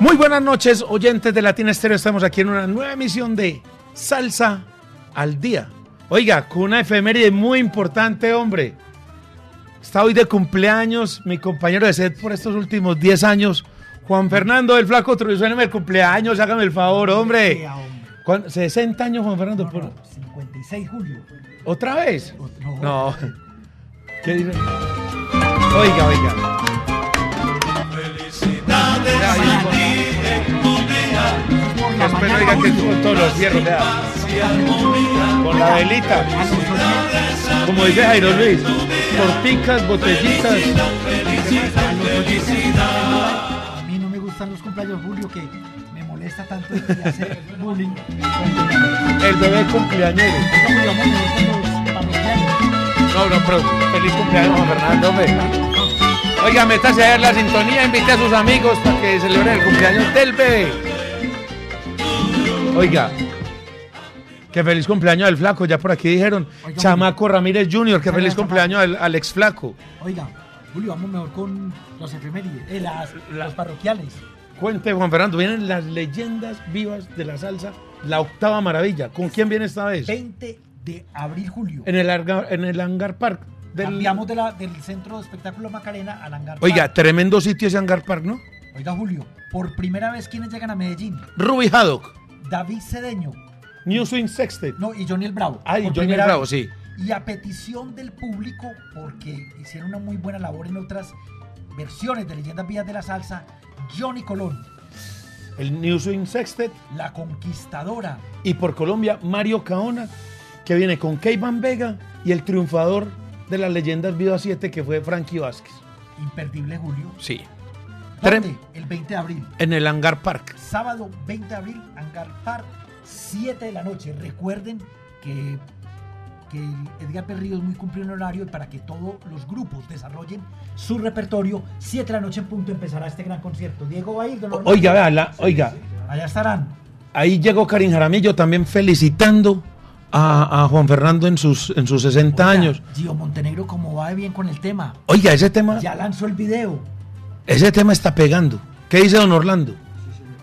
Muy buenas noches, oyentes de Latina Estéreo. Estamos aquí en una nueva emisión de Salsa al Día. Oiga, con una efeméride muy importante, hombre. Está hoy de cumpleaños mi compañero de set por estos últimos 10 años, Juan Fernando del Flaco Trujillo. el cumpleaños, hágame el favor, hombre. 60 años, Juan Fernando. No, no, 56 julio. ¿Otra vez? No. No. ¿Qué dice? Oiga, oiga. Espero que con todos los fierros, vea. Con la velita. Como dice Jairo Luis. Torticas, botellitas. A mí no me gustan los cumpleaños Julio que me molesta tanto de hacer bullying. El bebé cumpleañero. No, no, pero feliz cumpleaños, Fernando. Oiga, métase a ver la sintonía, invite a sus amigos para que celebren el cumpleaños del bebé. Oiga, que feliz cumpleaños al flaco, ya por aquí dijeron. Oiga, Chamaco Ramírez Jr., que Oiga, feliz cumpleaños al, al ex flaco. Oiga, Julio, vamos mejor con los efemérides, eh, las, los parroquiales. Cuente, Juan Fernando, vienen las leyendas vivas de la salsa, la octava maravilla. ¿Con quién viene esta vez? 20 de abril, Julio. En el, en el Hangar Park. Del- Cambiamos de la, del centro de espectáculo Macarena al hangar. Oiga, Park. tremendo sitio ese Hangar Park, ¿no? Oiga, Julio, por primera vez, ¿quiénes llegan a Medellín? Ruby Haddock, David Cedeño. New Swing Sextet. No, y Johnny el Bravo. Ay, por Johnny el Bravo, vez. sí. Y a petición del público, porque hicieron una muy buena labor en otras versiones de Leyendas Vías de la Salsa, Johnny Colón, El New Swing Sextet. La Conquistadora, Y por Colombia, Mario Caona, que viene con Key Van Vega y el triunfador de las leyendas Viva 7, que fue Frankie Vázquez. Imperdible Julio. Sí. ¿Dónde? El 20 de abril. En el Hangar Park. Sábado 20 de abril, Hangar Park, 7 de la noche. Recuerden que, que Edgar Perrillo es muy cumplido en horario y para que todos los grupos desarrollen su repertorio, 7 de la noche en punto empezará este gran concierto. Diego va a ir, don. Oiga, vea, la- oiga, Allá estarán. ahí llegó Karin Jaramillo también felicitando a, a Juan Fernando en sus, en sus 60 Oiga, años. Gio Montenegro, como va de bien con el tema. Oiga, ese tema, Ya lanzó el video. ese tema está pegando. ¿Qué dice don Orlando?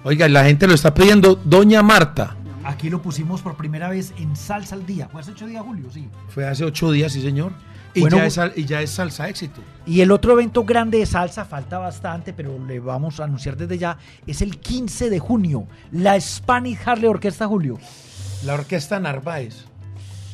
Oiga, la gente lo está pidiendo. Doña Marta. Aquí lo pusimos por primera vez en Salsa al Día. ¿Fue hace ocho días, Julio? Sí. Fue hace ocho días, sí, señor. Y, Bueno, ya, es, sal- y ya es salsa éxito. Y el otro evento grande de salsa, falta bastante, pero le vamos a anunciar desde ya, es el 15 de junio, la Spanish Harley Orquesta Julio. La orquesta Narváez.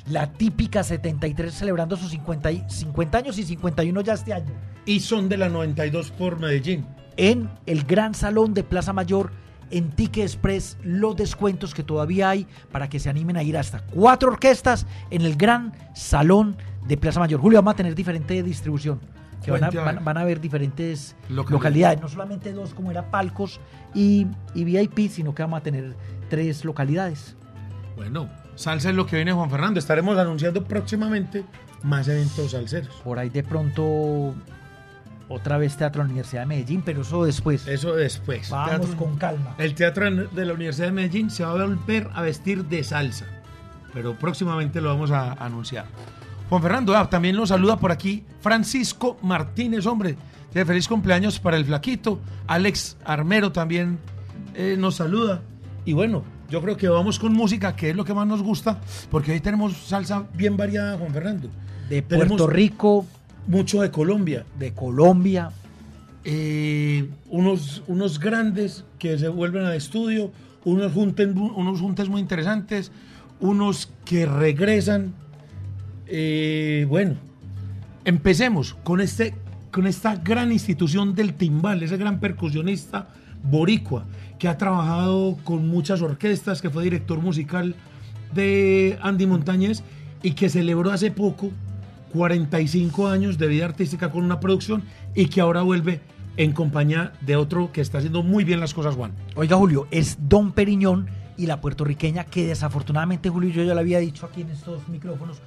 La típica 73 celebrando sus 50, y- 50 años y 51 ya este año. Y son de la 92 por Medellín. En el Gran Salón de Plaza Mayor, en Ticket Express, los descuentos que todavía hay para que se animen a ir hasta cuatro orquestas en el Gran Salón de Plaza Mayor. Julio, vamos a tener diferente distribución. Que van a, ver. van- van a haber diferentes Localidades. localidades, no solamente dos como era Palcos y, y VIP, sino que vamos a tener tres localidades. Bueno, salsa es lo que viene Juan Fernando. Estaremos anunciando próximamente más eventos salseros. Por ahí de pronto otra vez Teatro de la Universidad de Medellín, pero eso después. Eso después. Vamos Teatro- con calma. El teatro de la Universidad de Medellín se va a volver a vestir de salsa. Pero próximamente lo vamos a anunciar. Juan Fernando, ah, también lo saluda por aquí Francisco Martínez, hombre. Dice, Feliz cumpleaños para el flaquito. Alex Armero también eh, nos saluda. Y bueno, yo creo que vamos con música, que es lo que más nos gusta, porque hoy tenemos salsa bien variada, Juan Fernando. De Tenemos Puerto Rico, Mucho de Colombia. de Colombia, eh, unos, unos grandes que se vuelven al estudio, unos, junten, unos juntes muy interesantes, unos que regresan. Eh, bueno, empecemos con, este, con esta gran institución del timbal, ese gran percusionista boricua que ha trabajado con muchas orquestas, que fue director musical de Andy Montañez y que celebró hace poco 45 años de vida artística con una producción y que ahora vuelve en compañía de otro que está haciendo muy bien las cosas, Juan. Oiga, Julio, es Don Periñón y la puertorriqueña que desafortunadamente, Julio, yo ya lo había dicho aquí en estos micrófonos,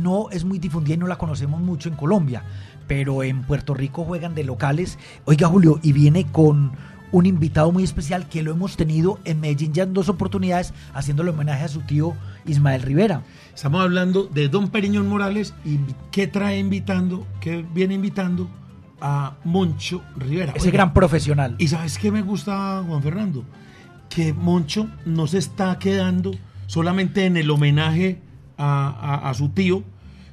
no es muy difundida y no la conocemos mucho en Colombia, pero en Puerto Rico juegan de locales. Oiga, Julio, y viene con un invitado muy especial que lo hemos tenido en Medellín ya en dos oportunidades haciéndole homenaje a su tío Ismael Rivera. Estamos hablando de Don Periñón Morales y que trae invitando, que viene invitando a Moncho Rivera. Ese gran profesional. ¿Y sabes qué me gusta, Juan Fernando? Que Moncho no se está quedando solamente en el homenaje a, a su tío,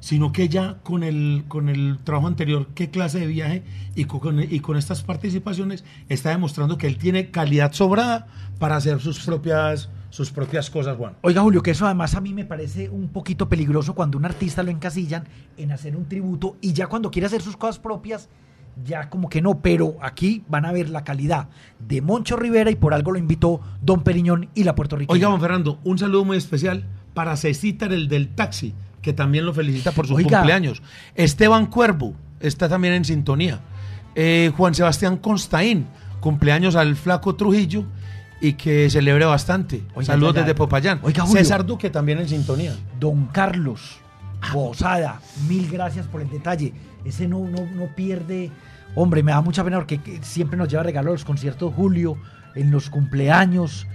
sino que ya con el, con el trabajo anterior, qué clase de viaje y con, y con estas participaciones está demostrando que él tiene calidad sobrada para hacer sus propias, sus propias cosas, Juan. Oiga, Julio, que eso además a mí me parece un poquito peligroso cuando un artista lo encasillan en hacer un tributo y ya cuando quiere hacer sus cosas propias, ya como que no, pero aquí van a ver la calidad de Moncho Rivera y por algo lo invitó Don Periñón y la Puerto Rico. Oiga, Juan Fernando, un saludo muy especial para Cecitar, el del taxi, que también lo felicita por su cumpleaños. Esteban Cuervo está también en sintonía. Eh, Juan Sebastián Constaín, cumpleaños al flaco Trujillo y que celebre bastante. Saludos desde Popayán. César Duque también en sintonía. Don Carlos Bosada, mil gracias por el detalle. Ese no, no, no pierde. Hombre, me da mucha pena porque siempre nos lleva regalos los conciertos Julio, en los cumpleaños.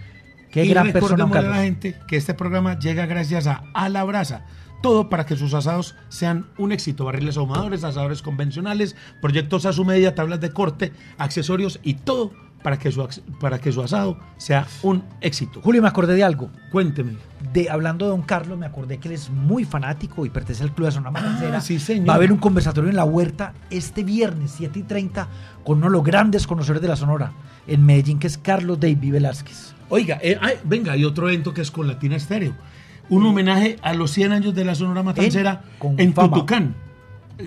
Qué gran persona. a la gente que este programa llega gracias a A la Brasa. Todo para que sus asados sean un éxito. Barriles ahumadores, asadores convencionales, proyectos a su medida, tablas de corte, accesorios y todo para que su, para que su asado sea un éxito. Julio, me acordé de algo. Cuénteme. De, hablando de Don Carlos, me acordé que él es muy fanático y pertenece al Club de Zona Matancera. Ah, sí, señor. Va a haber un conversatorio en la huerta este viernes, 7 y 30, con uno de los grandes conocedores de la Sonora en Medellín, que es Carlos David Velázquez. Oiga, eh, venga, hay otro evento que es con Latina Estéreo. Un homenaje a los 100 años de la Sonora Matancera en, Tutucán.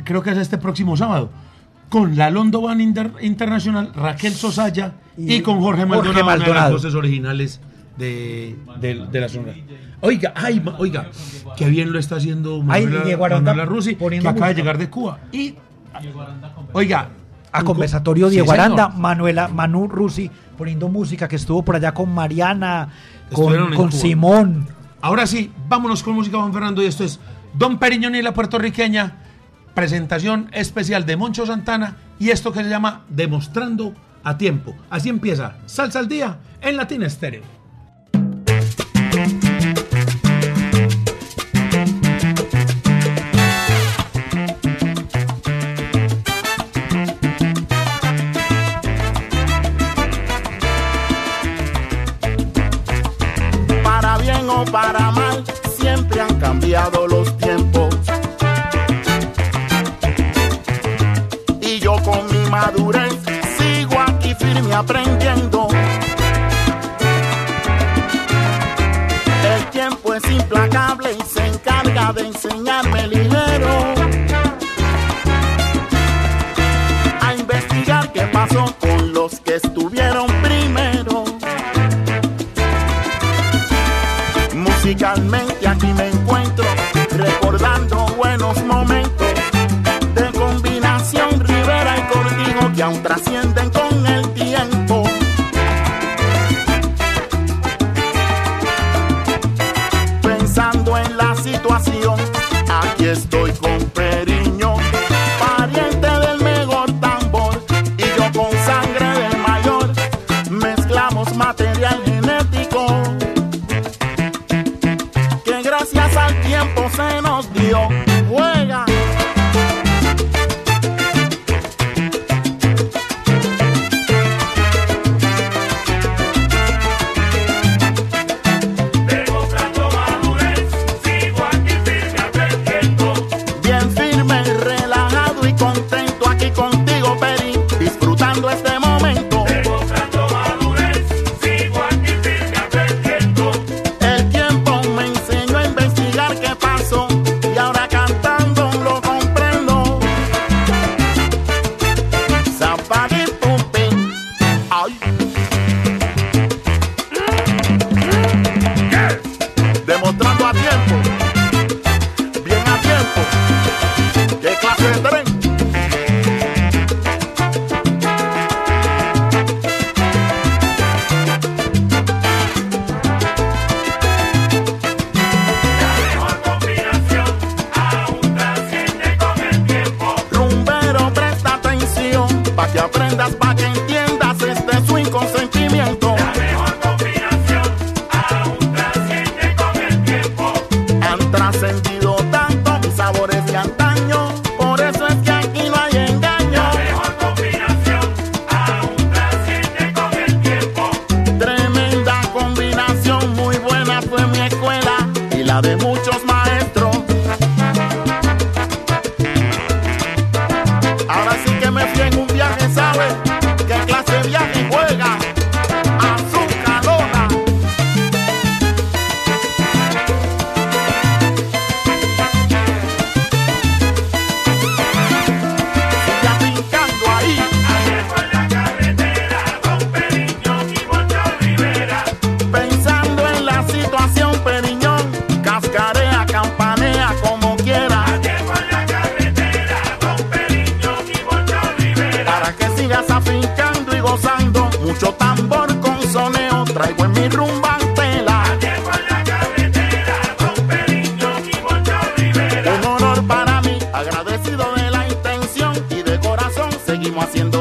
Creo que es este próximo sábado con la London Internacional, Raquel Sosaya y, con Jorge Maldonado, las voces originales de, la zona. Oiga, ay, oiga, qué bien lo está haciendo Manuela, Manuela Rusi, que acaba de llegar de Cuba. Y, oiga, a conversatorio Diego Aranda, Manuela, Manu Rusi poniendo música que estuvo por allá con Mariana, con, con Simón. Ahora sí, vámonos con música Juan Fernando y esto es Don Periñón y la puertorriqueña presentación especial de Moncho Santana y esto que se llama Demostrando a Tiempo. Así empieza Salsa al Día en Latina Estéreo. Aprendiendo. El tiempo es implacable y se encarga de enseñarme ligero. A investigar qué pasó con los que estuvieron primero. Musicalmente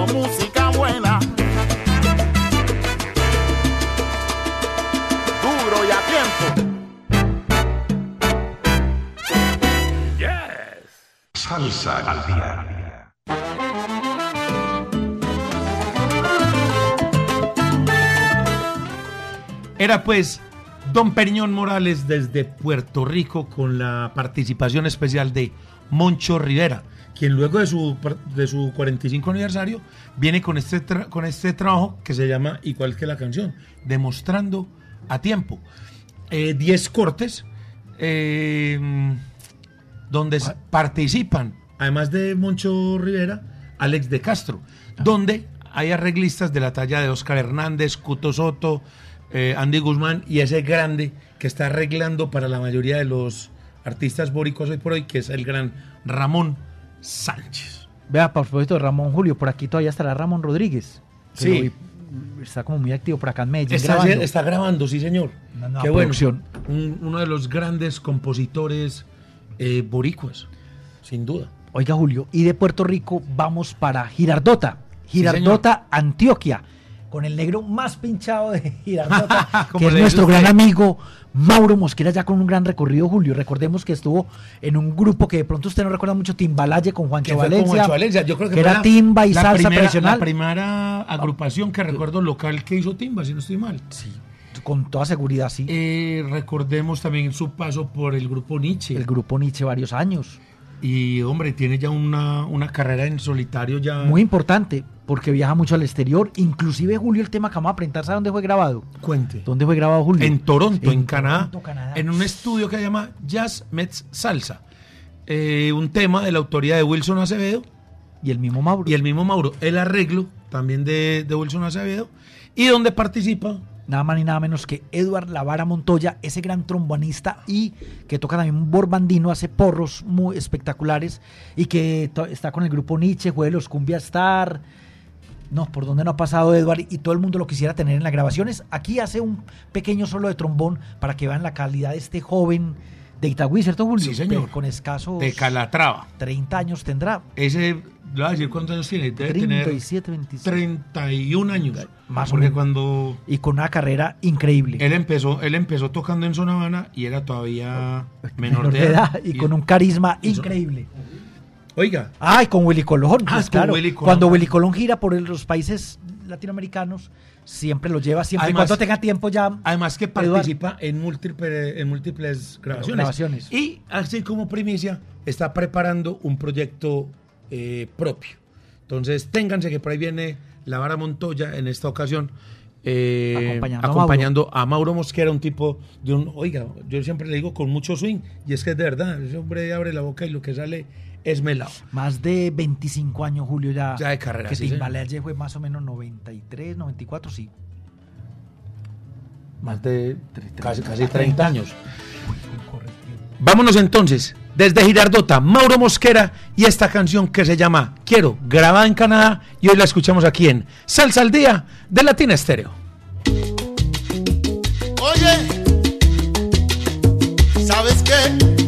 música buena. Duro y a tiempo. Salsa al día. Era pues Don Periñón Morales desde Puerto Rico con la participación especial de Moncho Rivera, quien luego de su, de su 45 aniversario viene con este, con este trabajo que se llama igual que la canción, demostrando a tiempo. 10 cortes eh, donde s- participan, además de Moncho Rivera, Alex de Castro, donde hay arreglistas de la talla de Oscar Hernández, Cuto Soto, eh, Andy Guzmán y ese grande que está arreglando para la mayoría de los artistas bóricos hoy por hoy, que es el gran Ramón Sánchez. Vea, por de Ramón Julio, por aquí todavía estará Ramón Rodríguez. Sí. está como muy activo por acá en Medellín. Está grabando. está grabando, sí señor. Una nueva Qué bueno. producción. Un- uno de los grandes compositores eh, boricuas, sin duda. Oiga, Julio, y de Puerto Rico vamos para Girardota. Girardota, Antioquia. Con el negro más pinchado de Girardota, que es nuestro gran amigo Mauro Mosquera, ya con un gran recorrido, Julio. Recordemos que estuvo en un grupo que de pronto usted no recuerda mucho, Timbalaye con Juancho Valencia. Juancho Valencia. Yo creo que, que era la- timba y la salsa primera. La primera agrupación que recuerdo local que hizo timba, si no estoy mal. Sí, con toda seguridad, sí. Eh, recordemos también su paso por el grupo Nietzsche. el grupo Nietzsche varios años. Y hombre, tiene ya una, una carrera en solitario ya. Muy importante, porque viaja mucho al exterior. Inclusive, Julio, el tema que vamos a presentar, ¿sabe dónde fue grabado? Cuente. ¿Dónde fue grabado, Julio? En Toronto, en, Canadá, Toronto, Canadá. en un estudio que se llama Jazz Mets Salsa. Eh, un tema de la autoría de Wilson Acevedo Y el mismo Mauro. y el mismo Mauro. El arreglo también de, de Wilson Acevedo. Y donde participa Nada más ni nada menos que Eduard Lavara Montoya, ese gran trombonista y que toca también un borbandino, hace porros muy espectaculares y que está con el grupo Nietzsche, juega los Cumbia Star. No, por donde no ha pasado Eduard y todo el mundo lo quisiera tener en las grabaciones. Aquí hace un pequeño solo de trombón para que vean la calidad de este joven de Itagüí, ¿cierto, Julio? Sí, señor. Con escasos de Calatrava. 30 años tendrá. Ese, le voy a decir cuántos años tiene. Debe tener 37, 26. 31 años. Más o porque menos. cuando Y con una carrera increíble. él empezó, él empezó tocando en Zona Habana y era todavía menor, de edad. y con un carisma y increíble. Oiga, Ah, y con Willy Colón. Ah, pues con claro. Willy Colón. Cuando Willy Colón gira por los países latinoamericanos, siempre lo lleva, siempre y Además- cuando tenga tiempo ya. además que participa en, múltiple- en múltiples grabaciones. Grabaciones. Y así como primicia, está preparando un proyecto eh, propio. Entonces, ténganse que por ahí viene la vara Montoya en esta ocasión. eh, Acompañando a acompañando a Mauro Mosquera, un tipo de un, oiga, yo siempre le digo con mucho swing, y es que es de verdad, ese hombre abre la boca y lo que sale es melado. Más de 25 años, Julio, ya. Ya de carrera, Que sí, señor. Timbalaye fue más o menos 93, 94, sí. Más de casi, casi 30 años. Vámonos entonces, desde Girardota, Mauro Mosquera y esta canción que se llama Quiero, grabada en Canadá y hoy la escuchamos aquí en Salsa al Día de Latina Estéreo. Oye, ¿sabes qué?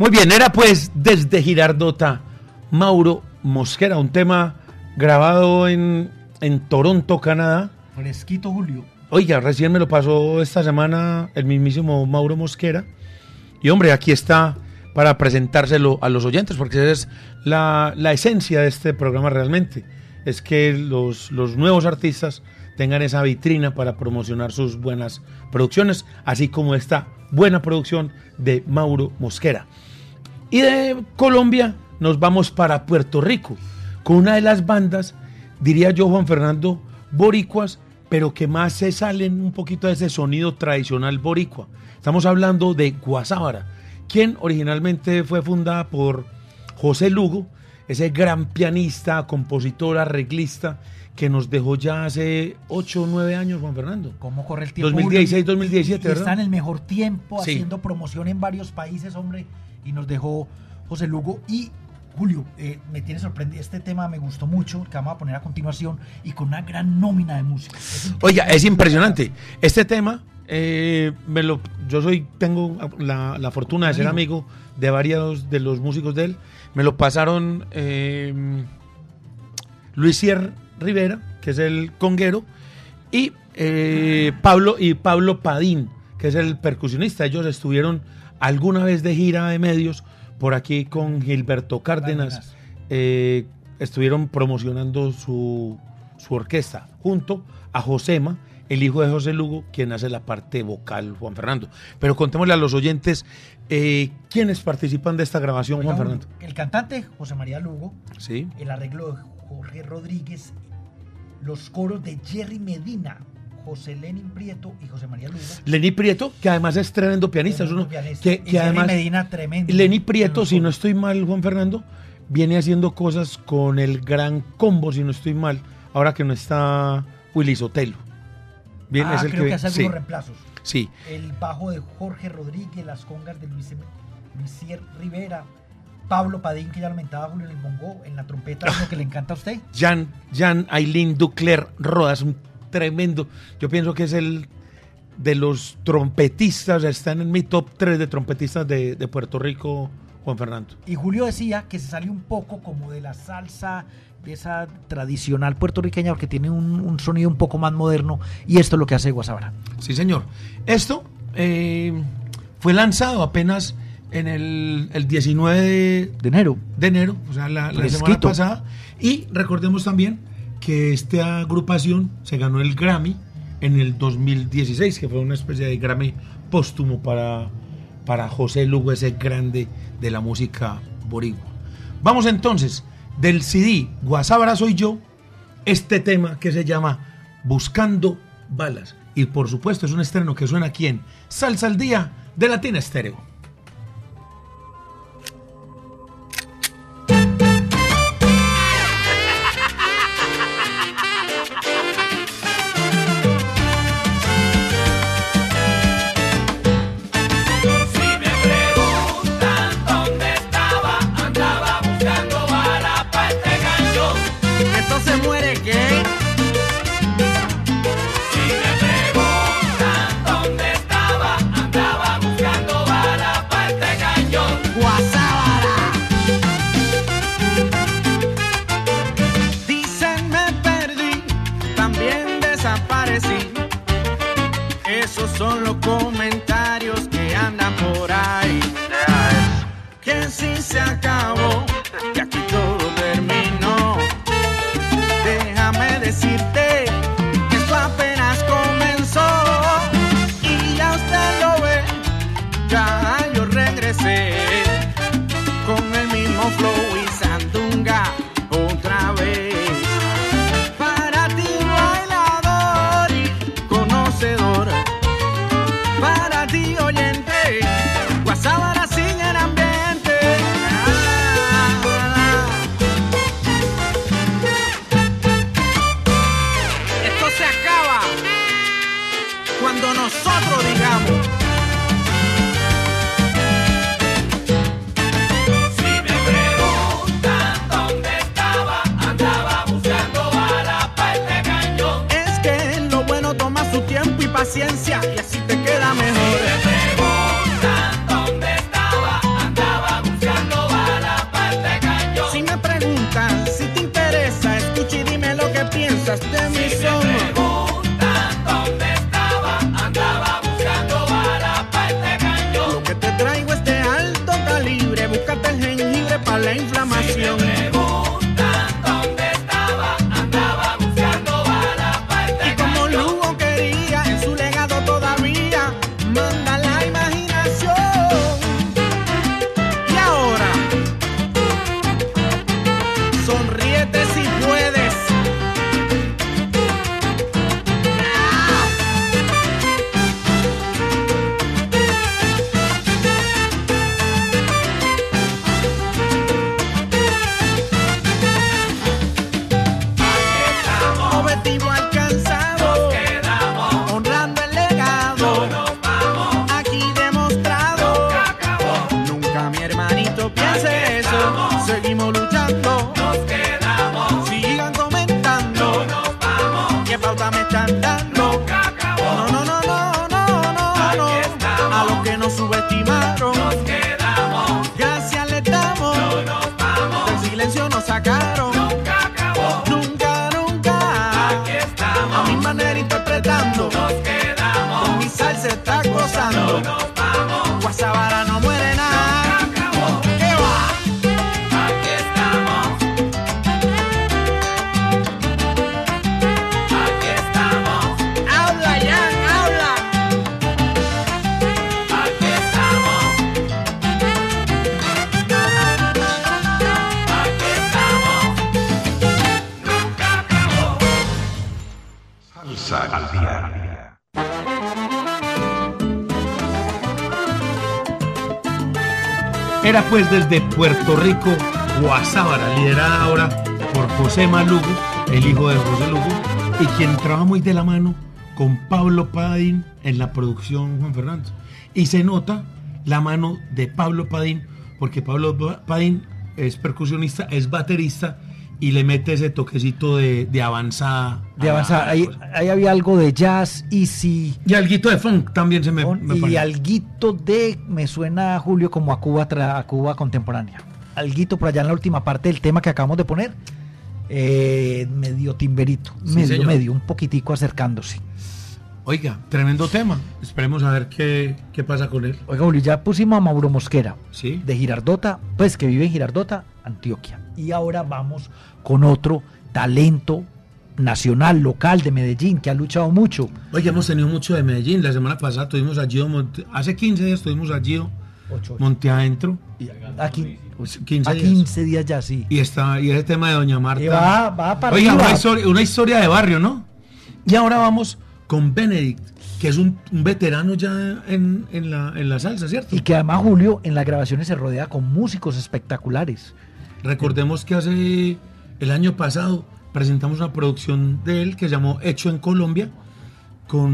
Muy bien, era pues desde Girardota, Mauro Mosquera, un tema grabado en, en Toronto, Canadá. Fresquito, Julio. Oiga, recién me lo pasó esta semana el mismísimo Mauro Mosquera. Y hombre, aquí está para presentárselo a los oyentes, porque esa es la, la esencia de este programa realmente. Es que los, los nuevos artistas tengan esa vitrina para promocionar sus buenas producciones, así como esta buena producción de Mauro Mosquera. Y de Colombia nos vamos para Puerto Rico, con una de las bandas, diría yo Juan Fernando, boricuas, pero que más se salen un poquito de ese sonido tradicional boricua. Estamos hablando de Guasábara, quien originalmente fue fundada por José Lugo, ese gran pianista, compositor, arreglista, que nos dejó ya hace 8 o 9 años, Juan Fernando. ¿Cómo corre el tiempo? 2016, Julio? 2017, Y ¿verdad? Está en el mejor tiempo Sí. haciendo promoción en varios países, hombre. Y nos dejó José Lugo. Y Julio, eh, me tiene sorprendido. Este tema me gustó mucho, que vamos a poner a continuación. Y con una gran nómina de música. Es Oiga, es impresionante. Este tema eh, me lo, yo soy, tengo la, la fortuna de ser amigo de varios de los músicos de él. Me lo pasaron eh, Luis Sier Rivera, que es el conguero, y eh, Pablo y Pablo Padín, que es el percusionista. Ellos estuvieron alguna vez de gira de medios por aquí con Gilberto Cárdenas. Eh, estuvieron promocionando su, su orquesta junto a Josema, el hijo de José Lugo, quien hace la parte vocal, Juan Fernando. Pero contémosle a los oyentes eh, quiénes participan de esta grabación, Juan Fernando. El cantante José María Lugo, Sí. el arreglo de Jorge Rodríguez, los coros de Jerry Medina, José Lenin Prieto y José María Lugo. Lenny Prieto, que además es tremendo pianista. es uno Pianista. que, Y que además Medina, tremendo. Lenny Prieto, si no estoy mal, Juan Fernando, viene haciendo cosas con el gran combo, si no estoy mal, ahora que no está Willy Sotelo. Bien, Ah, es el creo que, que, hace sí, algunos reemplazos. sí. El bajo de Jorge Rodríguez, las congas de Luis Luisier Rivera, Pablo Padín, que ya lo mentaba Julio en el bongo, en la trompeta, lo que le encanta a usted. Jan, Jan Aileen Ducler Rodas, un tremendo. Yo pienso que es el de los trompetistas, están en mi top 3 de trompetistas de, de Puerto Rico, Juan Fernando. Y Julio decía que se salió un poco como de la salsa, de esa tradicional puertorriqueña, porque tiene un, un sonido un poco más moderno, y esto es lo que hace Guasabara. Sí, señor. Esto eh, fue lanzado apenas en el, el 19 de, De enero. de enero, o sea, la, la semana pasada. Y recordemos también que esta agrupación se ganó el Grammy en el 2016, que fue una especie de Grammy póstumo para, para José Lugo, ese grande de la música boricua. Vamos entonces, del CD Guasábara Soy Yo, este tema que se llama Buscando Balas. Y por supuesto es un estreno que suena aquí en Salsa al Día de Latina Estéreo. Pues desde Puerto Rico, Guasábara, liderada ahora por José Malugo, el hijo de José Lugo, y quien trabaja muy de la mano con Pablo Padín en la producción Juan Fernando. Y se nota la mano de Pablo Padín, porque Pablo Padín es percusionista, es baterista y le mete ese toquecito de, de avanzada. De a la- avanzar. a la Ahí, ahí había algo de jazz, easy. Y alguito de funk también se me, me y alguito de, me suena Julio como a Cuba, tra- a Cuba contemporánea. Alguito por allá en la última parte del tema que acabamos de poner. eh, medio timberito, Sí, medio, señor. medio, un poquitico acercándose. Oiga, tremendo tema. Esperemos a ver qué, qué pasa con él. Oiga, Julio, ya pusimos a Mauro Mosquera, Sí. de Girardota, pues que vive en Girardota, Antioquia. Y ahora vamos con otro talento nacional, local de Medellín, que ha luchado mucho. Oye, hemos tenido mucho de Medellín. La semana pasada tuvimos a Gio Monte... Hace 15 días tuvimos a Gio Monte Adentro. Aquí, Pues, 15 a días. 15 días ya, sí. Y, está, y ese tema de Doña Marta. Va, va para Oiga, una historia, una historia de barrio, ¿no? Y ahora vamos con Benedict, que es un, un veterano ya en, en la, en la salsa, ¿cierto? Y que además Julio en las grabaciones se rodea con músicos espectaculares. Recordemos que hace el año pasado presentamos una producción de él que se llamó Hecho en Colombia, con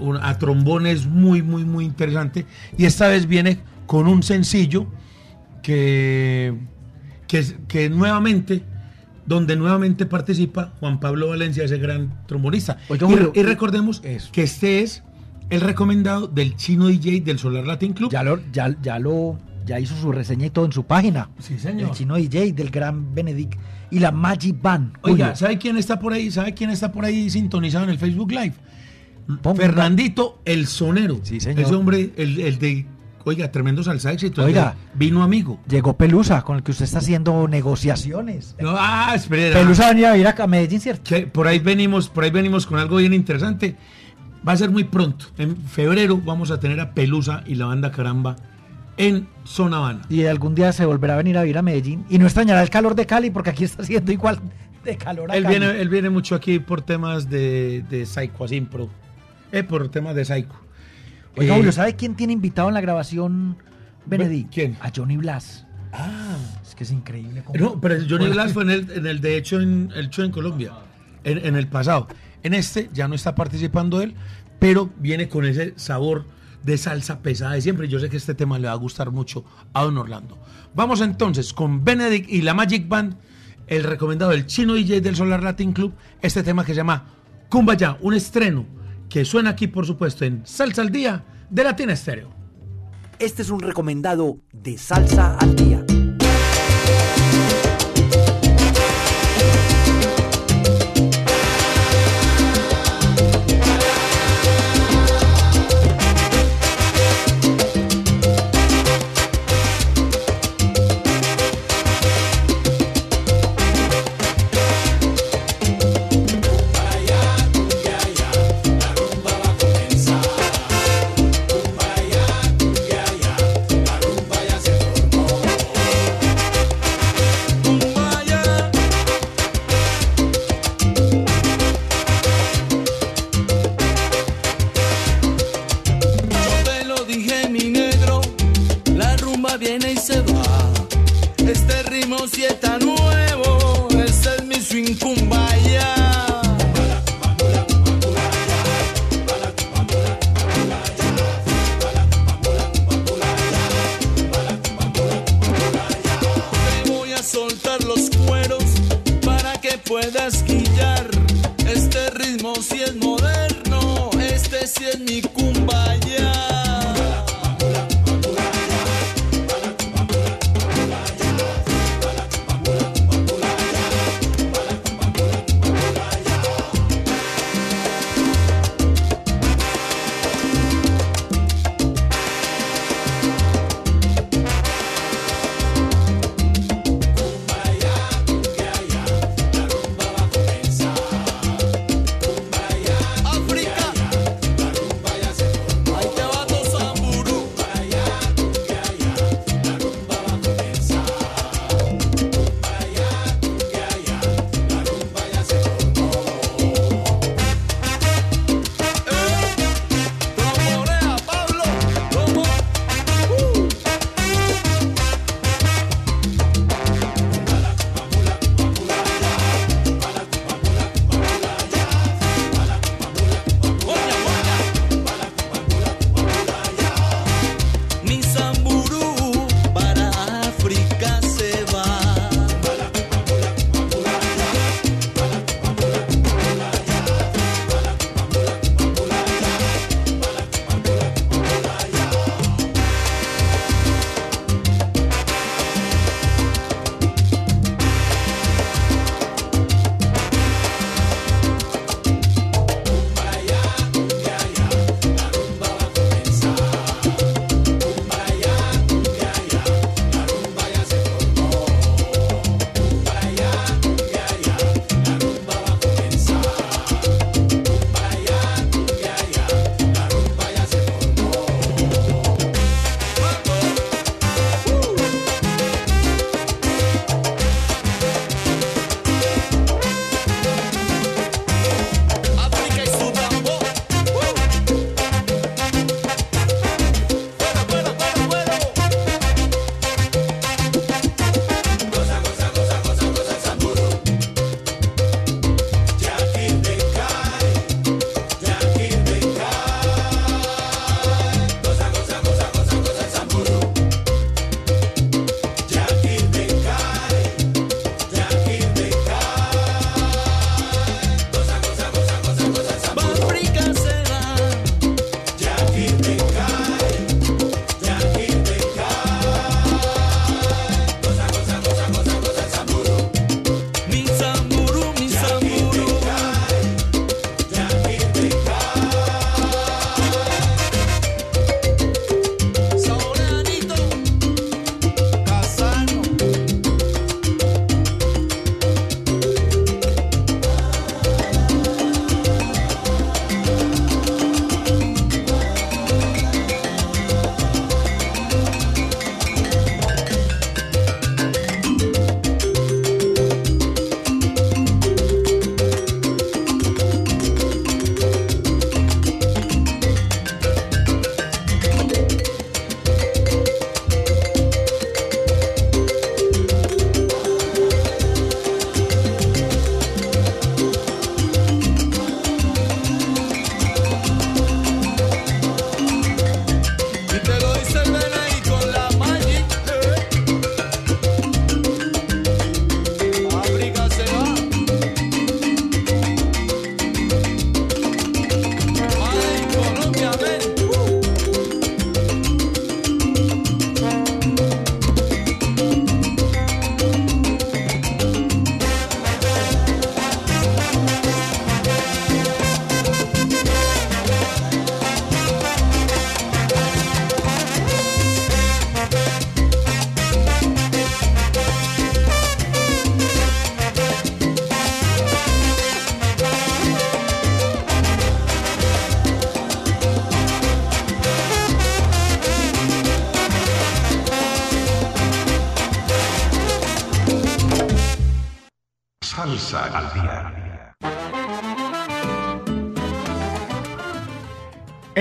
un- a trombones muy, muy, muy interesante. Y esta vez viene con un sencillo que, que, que nuevamente, donde nuevamente participa Juan Pablo Valencia, ese gran trombonista. Y, recordemos eso. que este es el recomendado del chino DJ del Solar Latin Club. Ya lo, ya, ya lo, ya hizo su reseña y todo en su página. Sí, señor. El chino DJ del gran Benedict y la Magic Band. Oiga, Julio. ¿sabe quién está por ahí? ¿Sabe quién está por ahí sintonizado en el Facebook Live? Ponga- Fernandito el Sonero. Sí, señor. Ese hombre, el, el de, oiga, tremendo salsa éxito. Oiga. vino amigo. Llegó Pelusa, con el que usted está haciendo negociaciones. No, ah, espere. Pelusa venía a ir acá a Medellín, ¿cierto? que por ahí venimos, por ahí venimos con algo bien interesante. Va a ser muy pronto. En febrero vamos a tener a Pelusa y la banda Caramba en Zona Habana. Y algún día se volverá a venir a vivir a Medellín. Y no extrañará el calor de Cali, porque aquí está haciendo igual de calor acá. Él viene, él viene mucho aquí por temas de, de Psycho, así, pro. Eh, por temas de Psycho. Oiga, Eh, Julio, ¿sabe quién tiene invitado en la grabación Benedict? ¿Quién? A Johnny Blas. Ah, Es que es increíble. cómo- No, pero el Johnny Blas fue en el, en el de hecho en el show en Colombia, en, en el pasado. En este ya no está participando él, pero viene con ese sabor de salsa pesada de siempre. Yo sé que este tema le va a gustar mucho a Don Orlando. Vamos entonces con Benedict y la Magic Band, el recomendado del chino DJ del Solar Latin Club, este tema que se llama Kumbaya, un estreno que suena aquí, por supuesto, en Salsa al Día de Latina Estéreo. Este es un recomendado de Salsa al Día.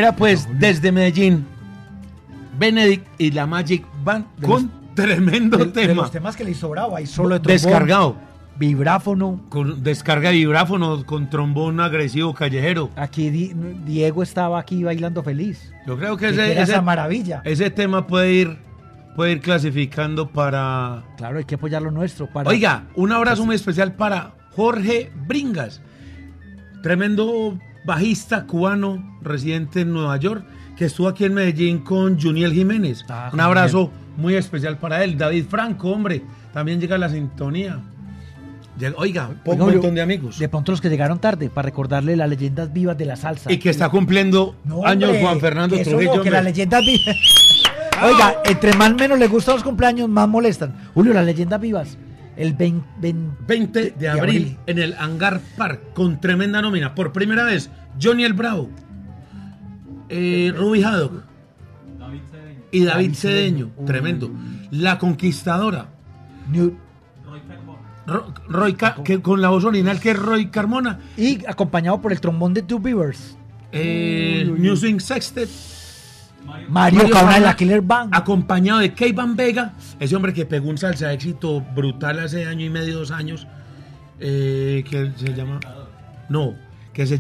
Era pues desde Medellín, Benedict y la Magic Band con tremendo De, de tema. los temas que le sobraba, ahí solo de trombón, Descargado. Vibráfono. Con descarga de vibráfono, con trombón agresivo callejero. Aquí Di- Diego estaba aquí bailando feliz. Yo creo que Que ese, esa maravilla. ese tema puede ir, puede ir clasificando para... Claro, hay que apoyar lo nuestro. Para... Oiga, un abrazo muy especial para Jorge Bringas, tremendo bajista cubano residente en Nueva York, que estuvo aquí en Medellín con Juniel Jiménez. Ah, un abrazo muy especial para él. David Franco, hombre, también llega a la sintonía. Llega- Oiga, un montón de amigos. De pronto los que llegaron tarde, para recordarle las leyendas vivas de la salsa. Y que está cumpliendo No, años hombre, Juan Fernando que Trujillo. no, que las leyendas vivas. Oiga, entre más menos les gustan los cumpleaños, más molestan. Julio, las leyendas vivas. El 20, 20 de abril, en el Hangar Park con tremenda nómina. Por primera vez, Johnny el Bravo, eh, Ruby Haddock y David, David Cedeño. Cedeño. Tremendo. La Conquistadora. New- Ro- Roy Ca- que con la voz original que es Roy Carmona. y acompañado por el trombón de Two Beavers. eh, New Swing Sextet. Mario, Cabana de la Killer Band. Acompañado de Kay Van Vega, ese hombre que pegó un salsa de éxito brutal hace año y medio, dos años, eh, que se llama... No, que se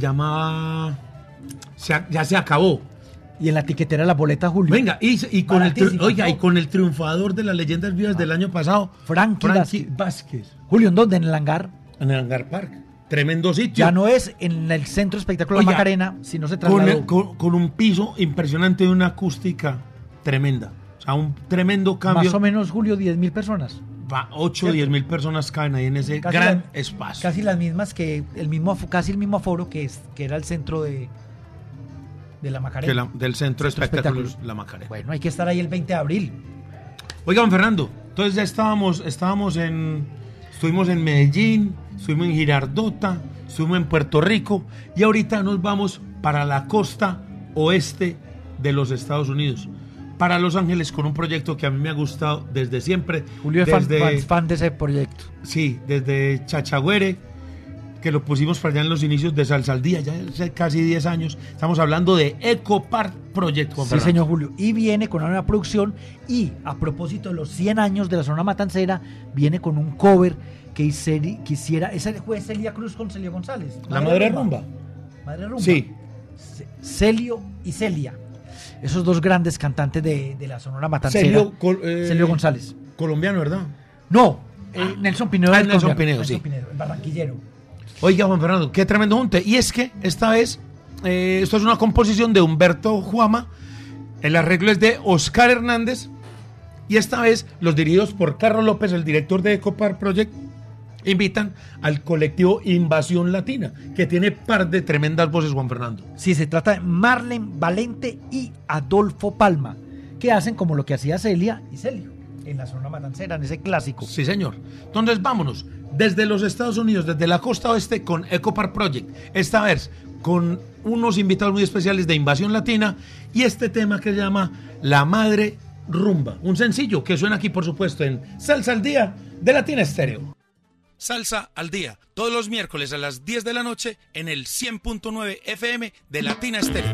ha- ya se acabó. Y en la tiquetera la boleta Julio. Venga, y, y con el, oiga, y con el triunfador de las leyendas vivas del año pasado, Frankie Frankie Vázquez, Julio, ¿en dónde? En el hangar. en el Hangar Park. Tremendo sitio. Ya no es en el centro de Oiga, Macarena, sino se trasladó. con- con un piso impresionante y una acústica tremenda. O sea, un tremendo cambio. Más o menos, Julio, 10 mil personas. Va, 8 o 10 mil personas caen ahí en ese Casi gran la- espacio. Casi las mismas que el mismo, casi el mismo aforo que, es, que era el centro de, de la Macarena. que la- del centro de Centro de espectáculos, espectáculos. La Macarena. Bueno, hay que estar ahí el 20 de abril. Oiga, don Fernando, entonces ya estábamos, estábamos en, estuvimos en Medellín, estuvimos en Girardota, estuvimos en Puerto Rico y ahorita nos vamos para la costa oeste de los Estados Unidos, para Los Ángeles con un proyecto que a mí me ha gustado desde siempre. Julio es fan, fan de ese proyecto. Sí, desde Chachagüere, que lo pusimos para allá en los inicios de Salsa al Día, ya hace casi 10 años. Estamos hablando de Eco Park Project. Juan Sí, Fernando. señor Julio. Y viene con una nueva producción. Y a propósito de los 100 años de la zona matancera, viene con un cover que quisiera. Esa fue Celia Cruz con Celio González. La Madre Rumba. Madre Rumba. Sí. Ce- Celio y Celia. Esos dos grandes cantantes de, de la Sonora Matancera. Celio, Col- eh, Celio González. Colombiano, ¿verdad? No, eh, Nelson Pinedo. Ah, Nelson. Pinedo, sí. Pinedo, el barranquillero. Oiga, Juan Fernando, qué tremendo junte. Y es que esta vez, eh, esto es una composición de Humberto Juama, el arreglo es de Oscar Hernández, y esta vez los dirigidos por Carlos López, el director de Ecopar Project, invitan al colectivo Invasión Latina, que tiene par de tremendas voces, Juan Fernando. Sí, se trata de Marlen Valente y Adolfo Palma, que hacen como lo que hacía Celia y Celio en la zona matancera, en ese clásico. Sí, señor. Entonces, vámonos. Desde los Estados Unidos, desde la costa oeste, con Ecopar Project. Esta vez con unos invitados muy especiales de Invasión Latina y este tema que se llama La Madre Rumba. Un sencillo que suena aquí, por supuesto, en Salsa al Día de Latina Estéreo. Salsa al Día, todos los miércoles a las 10 de la noche en el 100.9 FM de Latina Estéreo.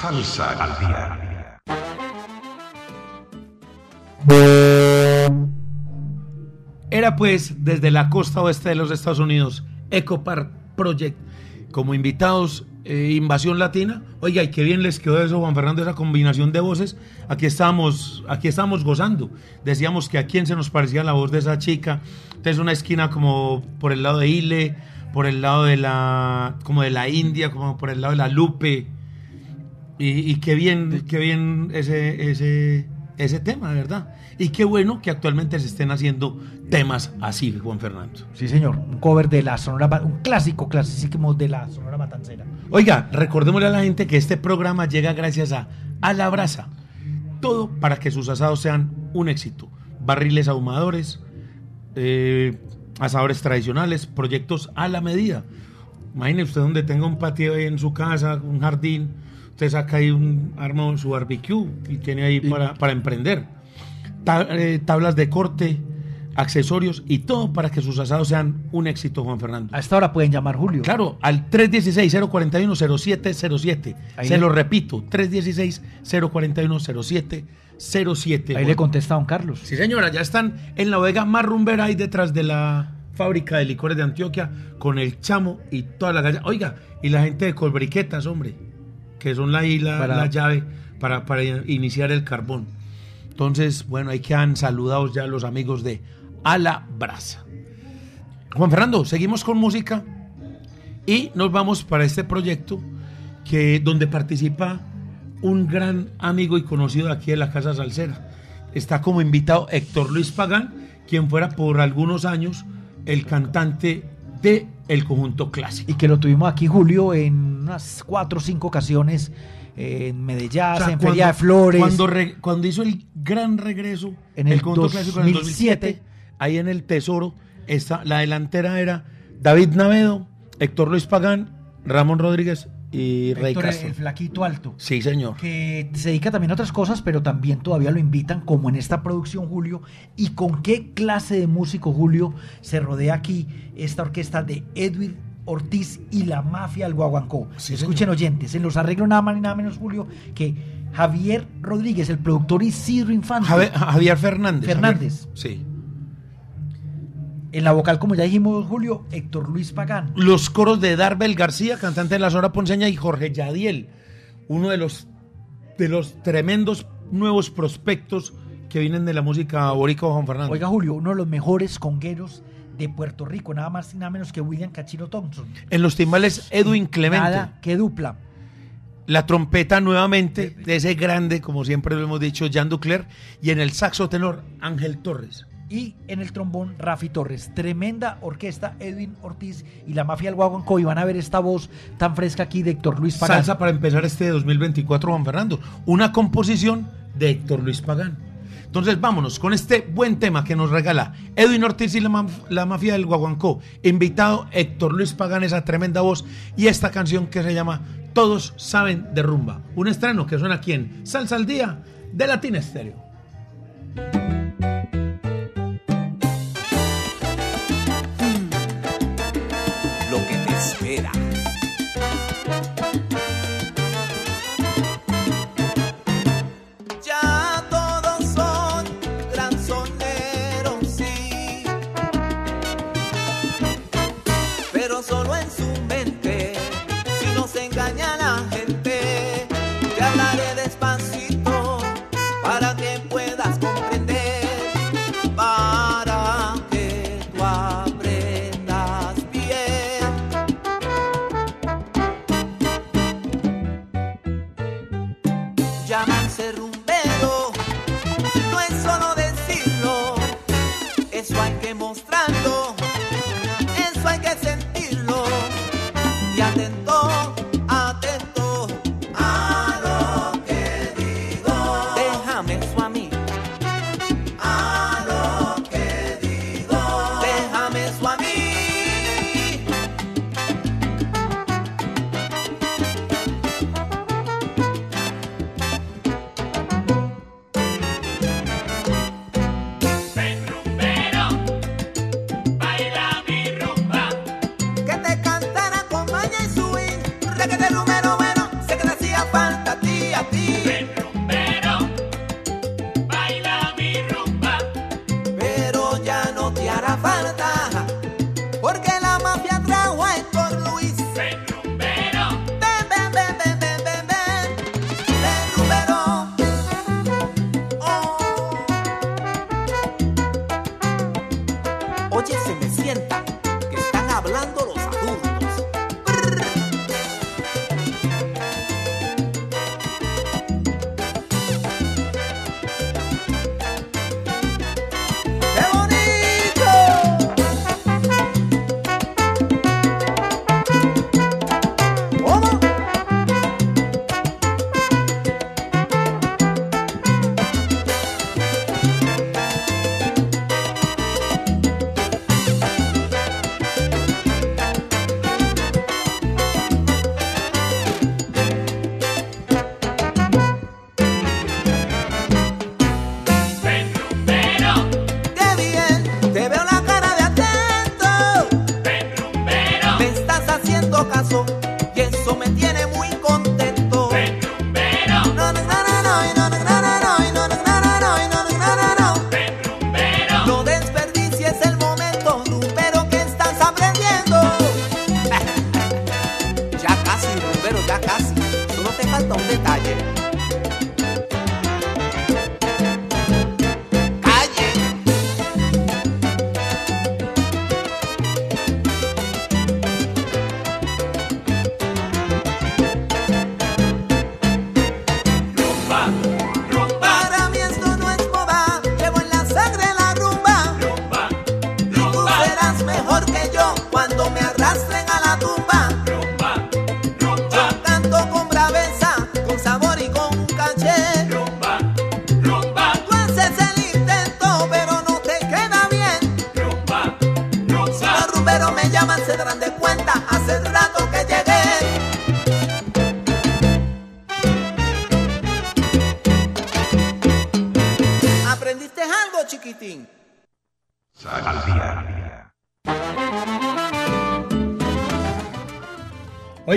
Salsa al día. Era pues desde la costa oeste de los Estados Unidos, Ecopar Project, como invitados, eh, Invasión Latina. Oiga, y qué bien les quedó eso, Juan Fernando, esa combinación de voces. Aquí estábamos, aquí estábamos gozando. Decíamos que a quién se nos parecía la voz de esa chica. Entonces una esquina como por el lado de Ile, por el lado de la, como de la India, como por el lado de la Lupe. Y, y qué bien, qué bien ese, ese, ese tema, de verdad. Y qué bueno que actualmente se estén haciendo temas así, Juan Fernando. Sí, señor. Un cover de la Sonora, un clásico, clasísimo de la Sonora Matancera. Oiga, recordémosle a la gente que este programa llega gracias a A la Brasa. Todo para que sus asados sean un éxito. Barriles ahumadores, eh, asadores tradicionales, proyectos a la medida. Imagine usted donde tenga un patio ahí en su casa, un jardín, usted saca ahí un arma su barbecue y tiene ahí para, para emprender. Ta- eh, tablas de corte, accesorios y todo para que sus asados sean un éxito, Juan Fernando. A esta hora pueden llamar Julio. Claro, al 316-041-0707. Ahí Se le- lo repito, 316-041-0707. Ahí le contesta don Carlos. Sí, señora, ya están en la bodega más rumbera ahí detrás de la fábrica de licores de Antioquia con el chamo y toda la galla. Oiga, y la gente de Colbriquetas, hombre, que son la, ahí la, Para- la llave para, para iniciar el carbón. Entonces, bueno, ahí quedan saludados ya los amigos de A la Brasa. Juan Fernando, seguimos con música y nos vamos para este proyecto que donde participa un gran amigo y conocido de aquí de la Casa Salsera. Está como invitado Héctor Luis Pagán, quien fuera por algunos años el cantante de el conjunto clásico. Y que lo tuvimos aquí, Julio, en unas cuatro o cinco ocasiones. eh, en Medellín, O sea, en Feria de Flores. Cuando, re- cuando hizo el gran regreso, En el conjunto clásico en el 2007, 2007, ahí en el Tesoro, está, la delantera era David Navedo, Héctor Luis Pagán, Ramón Rodríguez y Rey Héctor, Castro. el flaquito alto. Sí, señor. que se dedica también a otras cosas, pero también todavía lo invitan, como en esta producción, Julio. ¿Y con qué clase de músico, Julio, se rodea aquí esta orquesta de Edwin Ortiz y la mafia del Guaguancó? Sí, Escuchen, señor. oyentes, en los arreglos nada más ni nada menos, Julio, que Javier Rodríguez, el productor Isidro Infante. Javier, Javier Fernández. Fernández. Javier- sí. En la vocal, como ya dijimos, Julio, Héctor Luis Pagán. Los coros de Darbel García, cantante de la Sonora Ponceña, y Jorge Yadiel, uno de los, de los tremendos nuevos prospectos que vienen de la música boricua Juan Fernando. Oiga, Julio, uno de los mejores congueros de Puerto Rico, nada más y nada menos que William Cachiro Thompson. En los timbales, Edwin Clemente. Nada, que dupla. La trompeta nuevamente de ese grande, como siempre lo hemos dicho, Jean Ducler. Y en el saxo tenor, Ángel Torres. Y en el trombón, Rafi Torres. Tremenda orquesta, Edwin Ortiz y la mafia del Guaguancó. Y van a ver esta voz tan fresca aquí de Héctor Luis Pagán. Salsa para empezar este 2024, Juan Fernando. Una composición de Héctor Luis Pagán. Entonces vámonos con este buen tema que nos regala Edwin Ortiz y la, maf- la mafia del Guaguancó. Invitado Héctor Luis Pagán, esa tremenda voz. Y esta canción que se llama Todos saben de rumba. Un estreno que suena aquí en Salsa al Día de Latina Estéreo.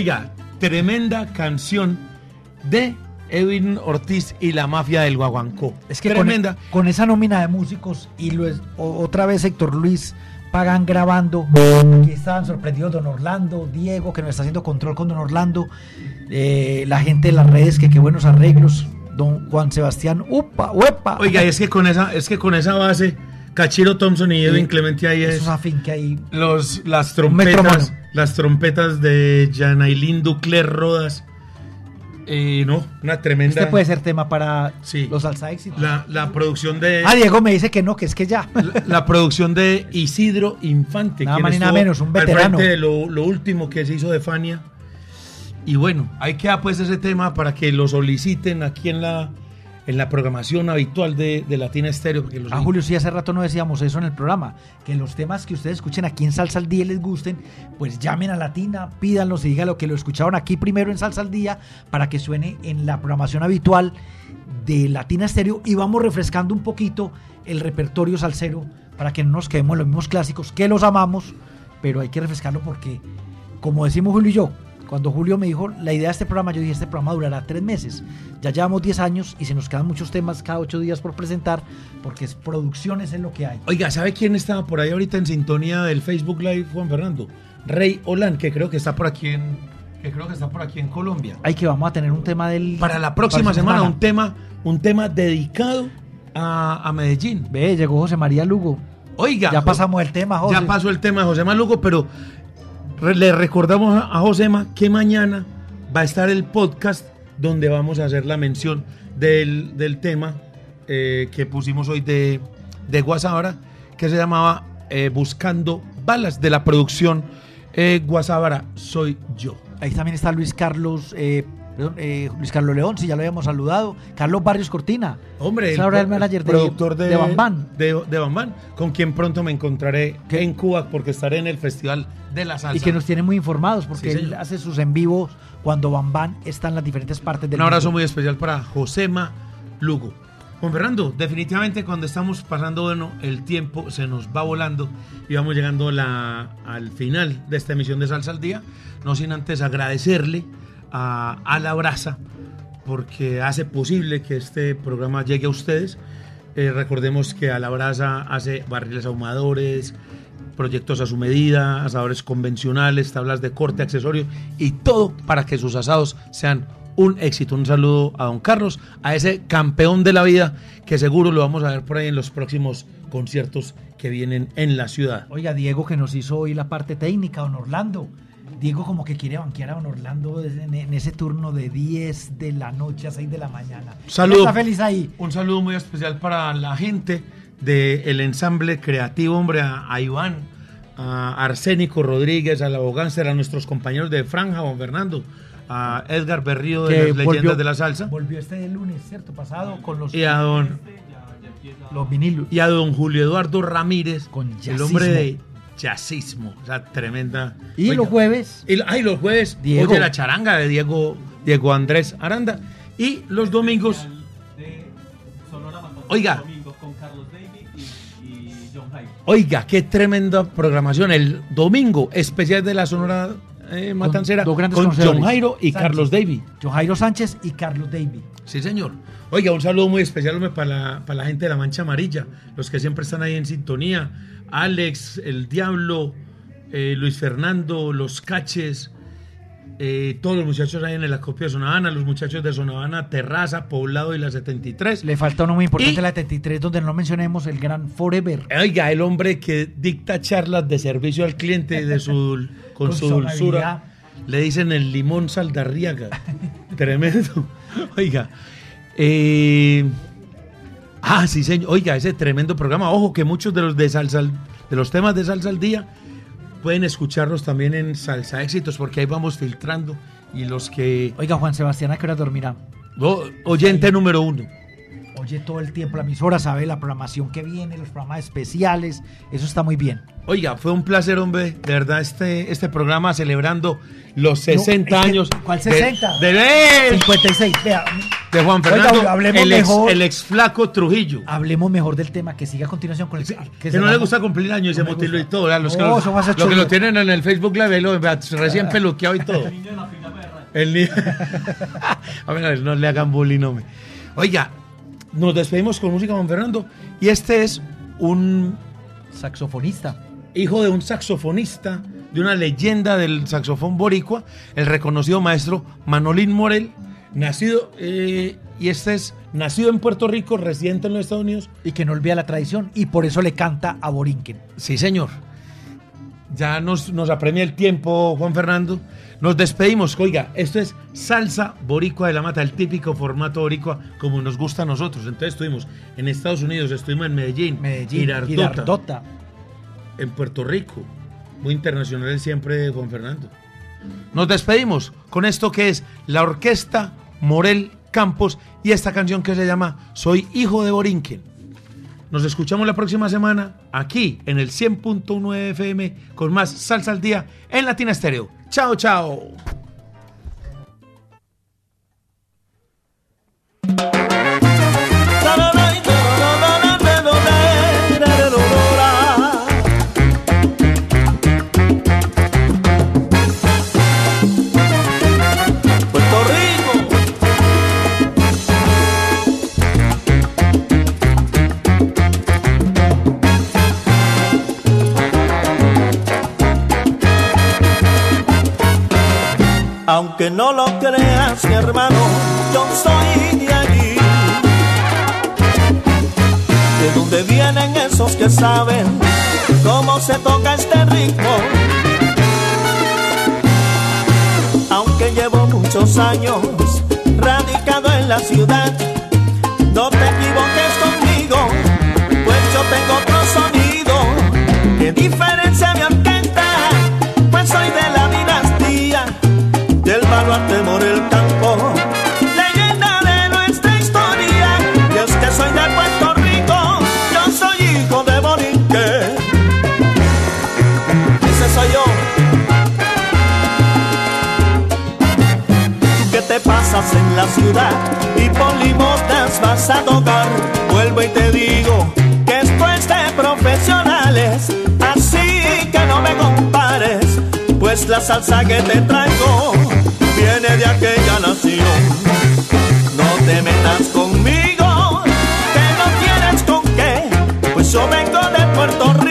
Oiga, tremenda canción de Edwin Ortiz y la mafia del Guaguancó. Es que tremenda. con esa nómina de músicos y lo es- o- otra vez Héctor Luis Pagan grabando, que estaban sorprendidos Don Orlando, Diego que nos está haciendo control con Don Orlando, eh, la gente de las redes que qué buenos arreglos, Don Juan Sebastián, upa, uepa. Oiga, es que con esa, es que con esa base, Cachiro Thompson y Edwin Clemente ahí es esos afín que hay. los, las trompetas, las trompetas de Janailin Ducler Rodas. Eh, no, una tremenda. Este puede ser tema para Sí. los éxitos. la, la producción de Ah, Diego me dice que no, que es que ya. la, la producción de Isidro Infante, Nada más ni nada menos, un al veterano. frente de lo, lo último que se hizo de Fania. Y bueno, ahí queda pues ese tema para que lo soliciten aquí en la en la programación habitual de, de Latina Estéreo. porque los- Ah, Julio, sí, hace rato no decíamos eso en el programa. Que los temas que ustedes escuchen aquí en Salsa al Día y les gusten, pues llamen a Latina, pídanlos y díganlo que lo escucharon aquí primero en Salsa al Día para que suene en la programación habitual de Latina Estéreo y vamos refrescando un poquito el repertorio salsero para que no nos quedemos en los mismos clásicos que los amamos, pero hay que refrescarlo porque, como decimos Julio y yo, cuando Julio me dijo la idea de este programa, yo dije, este programa durará tres meses. Ya llevamos 10 años y se nos quedan muchos temas cada ocho días por presentar, porque es producciones es lo que hay. Oiga, ¿sabe quién estaba por ahí ahorita en sintonía del Facebook Live, Juan Fernando? Rey Olan, que creo que está por aquí en, que creo que está por aquí en Colombia. Hay que vamos a tener un tema del... Para la próxima semana, un tema, un tema dedicado a, a Medellín. Ve, llegó José María Lugo. Oiga. Ya pasamos el tema, José. Ya pasó el tema de José Lugo, pero le recordamos a, Josema que mañana va a estar el podcast donde vamos a hacer la mención del, del tema eh, que pusimos hoy de, de Guasábara, que se llamaba eh, Buscando Balas de la producción eh, Soy Yo. Ahí también está Luis Carlos, eh, Luis Carlos León, si ya lo habíamos saludado. Carlos Barrios Cortina. Hombre, es ahora el manager de, productor de, de Bambán. De, de Bambán, con quien pronto me encontraré en Cuba porque estaré en el Festival de la Salsa. Y que nos tiene muy informados porque Sí, él hace sus en vivos cuando Bambán está en las diferentes partes del Un abrazo mundo. muy especial para Josema Lugo. Juan Fernando, definitivamente cuando estamos pasando bueno, el tiempo se nos va volando y vamos llegando la- al final de esta emisión de Salsa al Día. No sin antes agradecerle a, La Brasa porque hace posible que este programa llegue a ustedes. Eh, recordemos que a La Brasa hace barriles ahumadores, proyectos a su medida, asadores convencionales, tablas de corte, accesorios y todo para que sus asados sean un éxito. Un saludo a don Carlos, a ese campeón de la vida que seguro lo vamos a ver por ahí en los próximos conciertos que vienen en la ciudad. Oiga, Diego que nos hizo hoy la parte técnica, don Orlando. Diego como que quiere banquear a don Orlando en, ese turno de 10 de la noche a 6 de la mañana. Saludo. Está feliz ahí. Un saludo muy especial para la gente del ensamble creativo, hombre, a, a Iván, a Arsénico Rodríguez, a la Bogánster, a nuestros compañeros de Franja, Juan Fernando, a Edgar Berrío de las leyendas de la salsa. Volvió este lunes, ¿cierto? Pasado con los, Y a don, los vinilos. y a don Julio Eduardo Ramírez, el jazzismo. hombre de jazzismo, o sea, tremenda. Y Oiga, los jueves, y, ay, los jueves, Diego. oye la charanga de Diego, Diego Andrés Aranda. Y los domingos, oiga, oiga, qué tremenda programación. El domingo, especial de la Sonora eh, Matancera, con conocedores. John Jairo y Sánchez. Carlos Davy. John Jairo Sánchez y Carlos Davy. Sí, señor. Oiga, un saludo muy especial para, la, para la gente de la Mancha Amarilla, los que siempre están ahí en sintonía. Alex, el Diablo, eh, Luis Fernando, los Caches, eh, todos los muchachos ahí en el acopio de Sonavana, los muchachos de Sonavana, Terraza, Poblado y la 73. Le falta uno muy importante, Y- la 73, donde no mencionemos el gran Forever. Oiga, el hombre que dicta charlas de servicio al cliente de su, con, Con su dulzura. Le dicen el limón saldarriaga. Tremendo. Oiga. eh, ah, sí, señor. Oiga, ese tremendo programa. Ojo que muchos de los de salsa de los temas de salsa al día pueden escucharlos también en Salsa Éxitos, porque ahí vamos filtrando. Y los que. Oiga, Juan Sebastián, ¿a qué hora dormirá? Oh, oyente número uno. Oye todo el tiempo la emisora, sabe la programación que viene, los programas especiales. Eso está muy bien. Oiga, fue un placer, hombre, de verdad, este, este programa celebrando los 60 No, es que- años. ¿Cuál de- 60? De, de, 56. Vea, de Juan Oiga, Fernando, hablemos el, ex, mejor. el ex flaco Trujillo. hablemos mejor del tema que siga a continuación con el que, Que se no le gusta cumplir años y se No mutiló y todo. ¿verdad? Los, que No, los que lo tienen en el Facebook Live, lo recién peluqueado y todo. El niño. a ver, a ver, no le hagan bullying, hombre. Oiga, nos despedimos con música, Juan Fernando. Y este es un Saxofonista. hijo de un saxofonista, de una leyenda del saxofón boricua, el reconocido maestro Manolín Morel, nacido, eh, y este es nacido en Puerto Rico, residente en los Estados Unidos. Y que no olvida la tradición y por eso le canta a Borinquen. Sí, señor. Ya nos, nos apremia el tiempo, Juan Fernando. Nos despedimos. Oiga, esto es salsa boricua de la mata, el típico formato boricua como nos gusta a nosotros. Entonces estuvimos en Estados Unidos, estuvimos en Medellín, Medellín, Girardota, Girardota. en Puerto Rico. Muy internacional siempre, Juan Fernando. Nos despedimos con esto que es la Orquesta Morel Campos y esta canción que se llama Soy hijo de Borinquen. Nos escuchamos la próxima semana aquí en el 100.1 FM con más Salsa al Día en Latina Estéreo. Chao, chao. Aunque no lo creas, mi hermano, yo soy de allí. De donde vienen esos que saben cómo se toca este ritmo. Aunque llevo muchos años radicado en la ciudad, no te equivoques conmigo, pues yo tengo otro sonido que diferencia en la ciudad y por limotas vas a tocar, vuelvo y te digo que esto es de profesionales, así que no me compares, pues la salsa que te traigo viene de aquella nación. No te metas conmigo, que no tienes con qué, pues yo vengo de Puerto Rico,